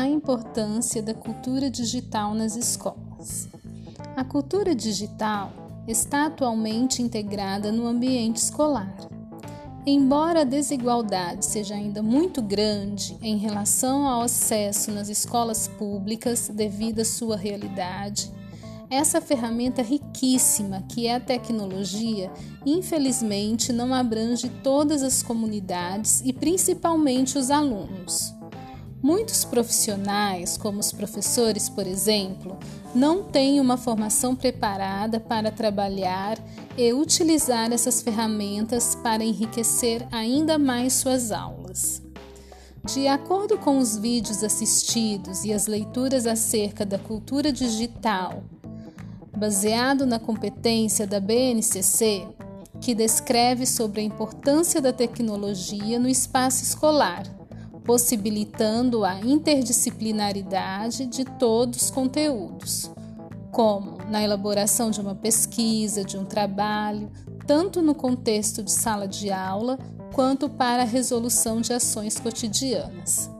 a importância da cultura digital nas escolas. A cultura digital está atualmente integrada no ambiente escolar. Embora a desigualdade seja ainda muito grande em relação ao acesso nas escolas públicas devido à sua realidade, essa ferramenta riquíssima que é a tecnologia, infelizmente não abrange todas as comunidades e principalmente os alunos. Muitos profissionais, como os professores, por exemplo, não têm uma formação preparada para trabalhar e utilizar essas ferramentas para enriquecer ainda mais suas aulas. De acordo com os vídeos assistidos e as leituras acerca da cultura digital, baseado na competência da BNCC, que descreve sobre a importância da tecnologia no espaço escolar possibilitando a interdisciplinaridade de todos os conteúdos, como na elaboração de uma pesquisa, de um trabalho, tanto no contexto de sala de aula quanto para a resolução de ações cotidianas.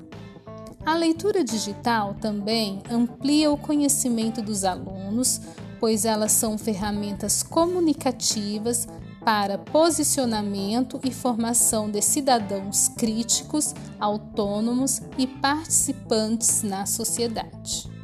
A leitura digital também amplia o conhecimento dos alunos, pois elas são ferramentas comunicativas para posicionamento e formação de cidadãos críticos, autônomos e participantes na sociedade.